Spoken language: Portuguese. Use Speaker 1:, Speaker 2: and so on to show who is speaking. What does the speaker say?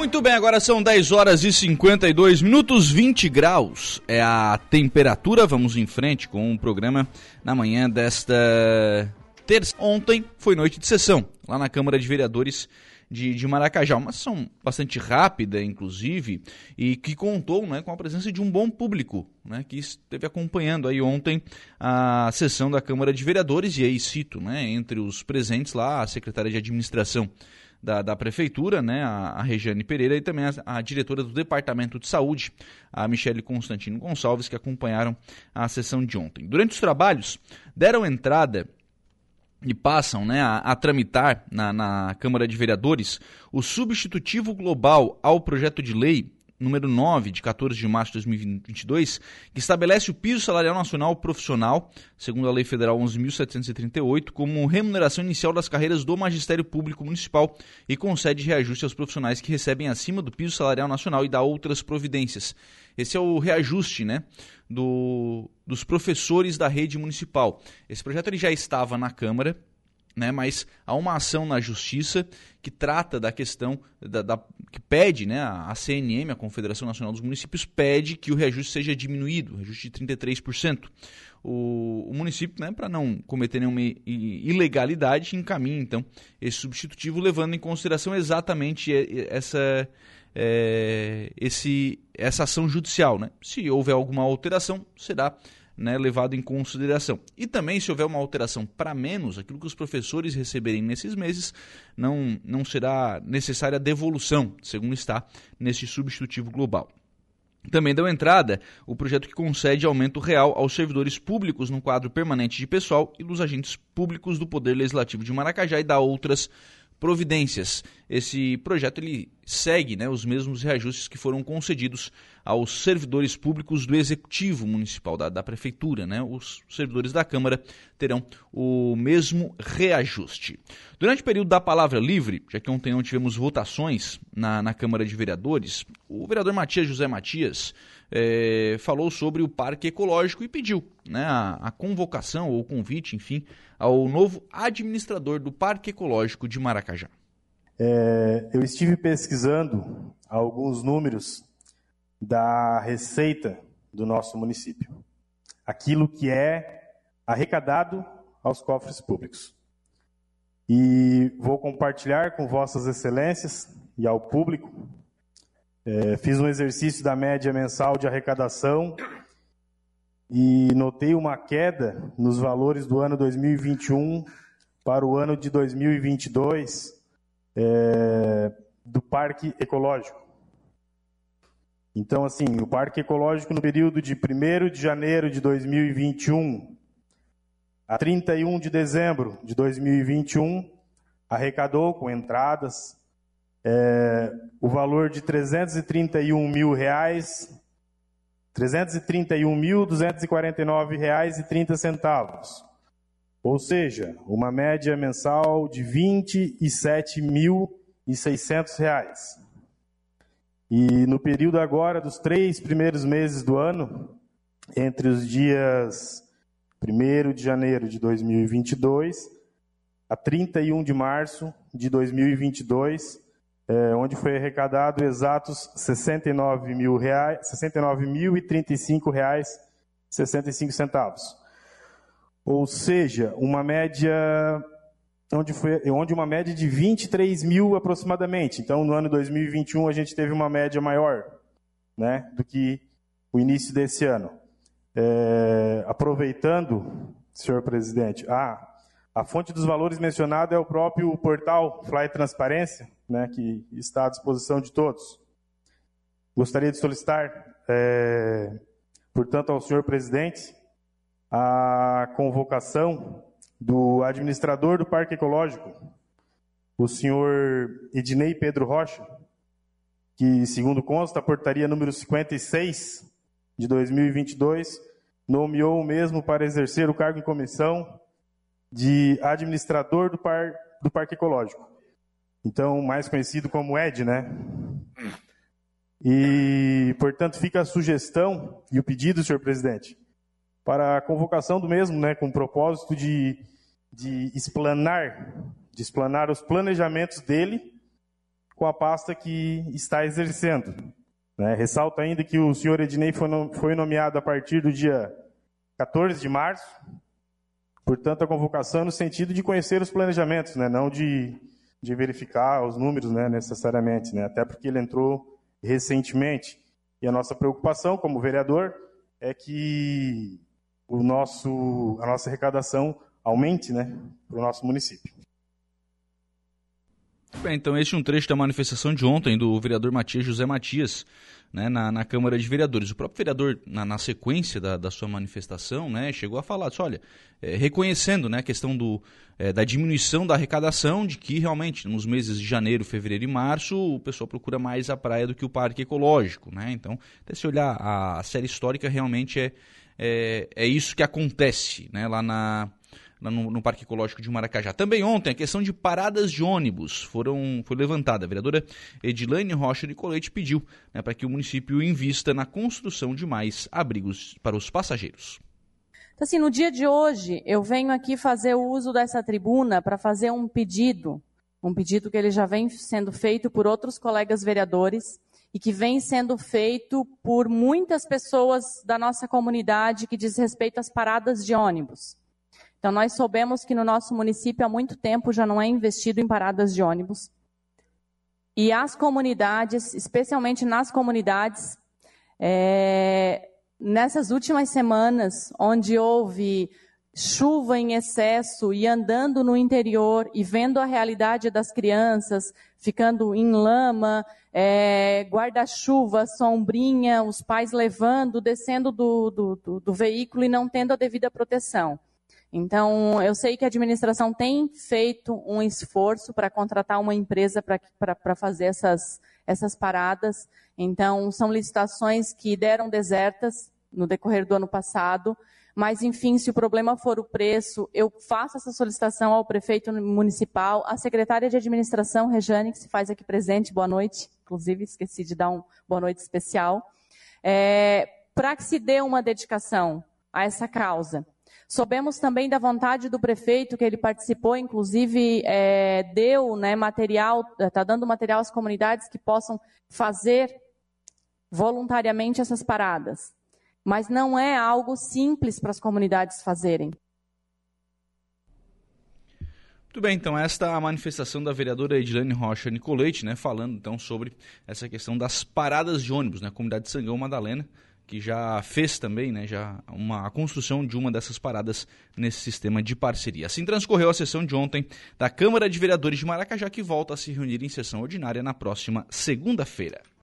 Speaker 1: Muito bem, agora são 10 horas e 52 minutos, 20 graus é a temperatura. Vamos em frente com o programa na manhã desta terça. Ontem foi noite de sessão lá na Câmara de Vereadores de, de Maracajá. Uma sessão bastante rápida, inclusive, e que contou né, com a presença de um bom público né, que esteve acompanhando aí ontem a sessão da Câmara de Vereadores. E aí cito, né, entre os presentes lá, a secretária de Administração da, da Prefeitura, né, a, a Regiane Pereira, e também a, a, diretora do Departamento de Saúde, a Michele Constantino Gonçalves, que acompanharam a sessão de ontem. Durante os trabalhos, deram entrada e passam né, a, a tramitar na, na Câmara de Vereadores o substitutivo global ao projeto de lei número 9, de 14 de março de 2022, que estabelece o piso salarial nacional profissional, segundo a Lei Federal 11.738, como remuneração inicial das carreiras do Magistério Público Municipal e concede reajuste aos profissionais que recebem acima do piso salarial nacional e dá outras providências. Esse é o reajuste né, do, dos professores da rede municipal. Esse projeto ele já estava na Câmara, né, mas há uma ação na justiça que trata da questão da, da, que pede, né, a CNM, a Confederação Nacional dos Municípios, pede que o reajuste seja diminuído, reajuste de 33%. O, o município, né, para não cometer nenhuma ilegalidade, encaminha então esse substitutivo, levando em consideração exatamente essa, é, esse, essa ação judicial. Né? Se houver alguma alteração, será né, levado em consideração. E também, se houver uma alteração para menos, aquilo que os professores receberem nesses meses, não, não será necessária devolução, segundo está neste substitutivo global. Também deu entrada o projeto que concede aumento real aos servidores públicos no quadro permanente de pessoal e dos agentes públicos do Poder Legislativo de Maracajá e dá outras providências. Esse projeto ele segue né, os mesmos reajustes que foram concedidos aos servidores públicos do Executivo Municipal, da, da Prefeitura. Né? Os servidores da Câmara terão o mesmo reajuste. Durante o período da palavra livre, já que ontem não tivemos votações na, na Câmara de Vereadores, o vereador Matias José Matias é, falou sobre o Parque Ecológico e pediu né, a, a convocação ou convite, enfim, ao novo administrador do Parque Ecológico de Maracajá.
Speaker 2: É, eu estive pesquisando alguns números da receita do nosso município, aquilo que é arrecadado aos cofres públicos. E vou compartilhar com Vossas Excelências e ao público. É, fiz um exercício da média mensal de arrecadação e notei uma queda nos valores do ano 2021 para o ano de 2022 é, do Parque Ecológico. Então, assim, o Parque Ecológico no período de 1 de janeiro de 2021 a 31 de dezembro de 2021 arrecadou com entradas é, o valor de 331 mil reais 331.249 reais e 30 centavos. Ou seja, uma média mensal de 27.600 reais. E no período agora dos três primeiros meses do ano, entre os dias 1 de janeiro de 2022 a 31 de março de 2022, é, onde foi arrecadado exatos 69 mil reais, 69 mil e 35 reais 65 centavos. Ou seja, uma média onde foi onde uma média de 23 mil aproximadamente. Então, no ano 2021 a gente teve uma média maior, né, do que o início desse ano. É, aproveitando, senhor presidente, ah, a fonte dos valores mencionada é o próprio portal Fly Transparência, né, que está à disposição de todos. Gostaria de solicitar, é, portanto, ao senhor presidente a convocação do administrador do Parque Ecológico, o senhor Ednei Pedro Rocha, que, segundo consta, a portaria número 56 de 2022 nomeou o mesmo para exercer o cargo em comissão de administrador do, par, do Parque Ecológico. Então, mais conhecido como ED, né? E, portanto, fica a sugestão e o pedido, senhor presidente, para a convocação do mesmo, né, com o propósito de, de explanar, de explanar os planejamentos dele com a pasta que está exercendo. Né? Ressalto ainda que o senhor Ednei foi nomeado a partir do dia 14 de março, portanto, a convocação no sentido de conhecer os planejamentos, né? não de, de verificar os números né? necessariamente, né? até porque ele entrou recentemente. E a nossa preocupação como vereador é que o nosso, a nossa arrecadação aumente né, para o nosso município.
Speaker 1: Bem, então este é um trecho da manifestação de ontem do vereador Matias José Matias, né, na, na, Câmara de Vereadores. O próprio vereador, na, na sequência da, da, sua manifestação, né, chegou a falar, disse, olha, é, reconhecendo né, a questão do, é, da diminuição da arrecadação, de que realmente nos meses de janeiro, fevereiro e março, o pessoal procura mais a praia do que o parque ecológico. Né? Então, até se olhar a, série histórica, realmente é, é, é isso que acontece né, lá na no, no, Parque Ecológico de Maracajá. Também ontem, a questão de paradas de ônibus foram, foi levantada. A vereadora Edilane Rocha Nicolete pediu né, para que o município invista na construção de mais abrigos para os passageiros.
Speaker 3: Então, assim, no dia de hoje, eu venho aqui fazer o uso dessa tribuna para fazer um pedido, um pedido que ele já vem sendo feito por outros colegas vereadores e que vem sendo feito por muitas pessoas da nossa comunidade que diz respeito às paradas de ônibus. Então, nós soubemos que no nosso município há muito tempo já não é investido em paradas de ônibus. E as comunidades, especialmente nas comunidades, é, nessas últimas semanas, onde houve chuva em excesso e andando no interior e vendo a realidade das crianças, ficando em lama, é, guarda-chuva, sombrinha, os pais levando, descendo do, do, do, do veículo e não tendo a devida proteção. Então, eu sei que a administração tem feito um esforço para contratar uma empresa para fazer essas, essas paradas. Então, são licitações que deram desertas no decorrer do ano passado. Mas, enfim, se o problema for o preço, eu faço essa solicitação ao prefeito municipal, à secretária de administração, Rejane, que se faz aqui presente, boa noite. Inclusive, esqueci de dar um boa noite especial. É, para que se dê uma dedicação a essa causa. Soubemos também da vontade do prefeito, que ele participou, inclusive é, deu né, material, está dando material às comunidades que possam fazer voluntariamente essas paradas. Mas não é algo simples para as comunidades fazerem.
Speaker 1: Muito bem, então esta é a manifestação da vereadora Edilane Rocha Nicolete, né, falando então sobre essa questão das paradas de ônibus, né, comunidade de Sangão Madalena, que já fez também né, já uma, a construção de uma dessas paradas nesse sistema de parceria. Assim transcorreu a sessão de ontem da Câmara de Vereadores de Maracajá, que volta a se reunir em sessão ordinária na próxima segunda-feira.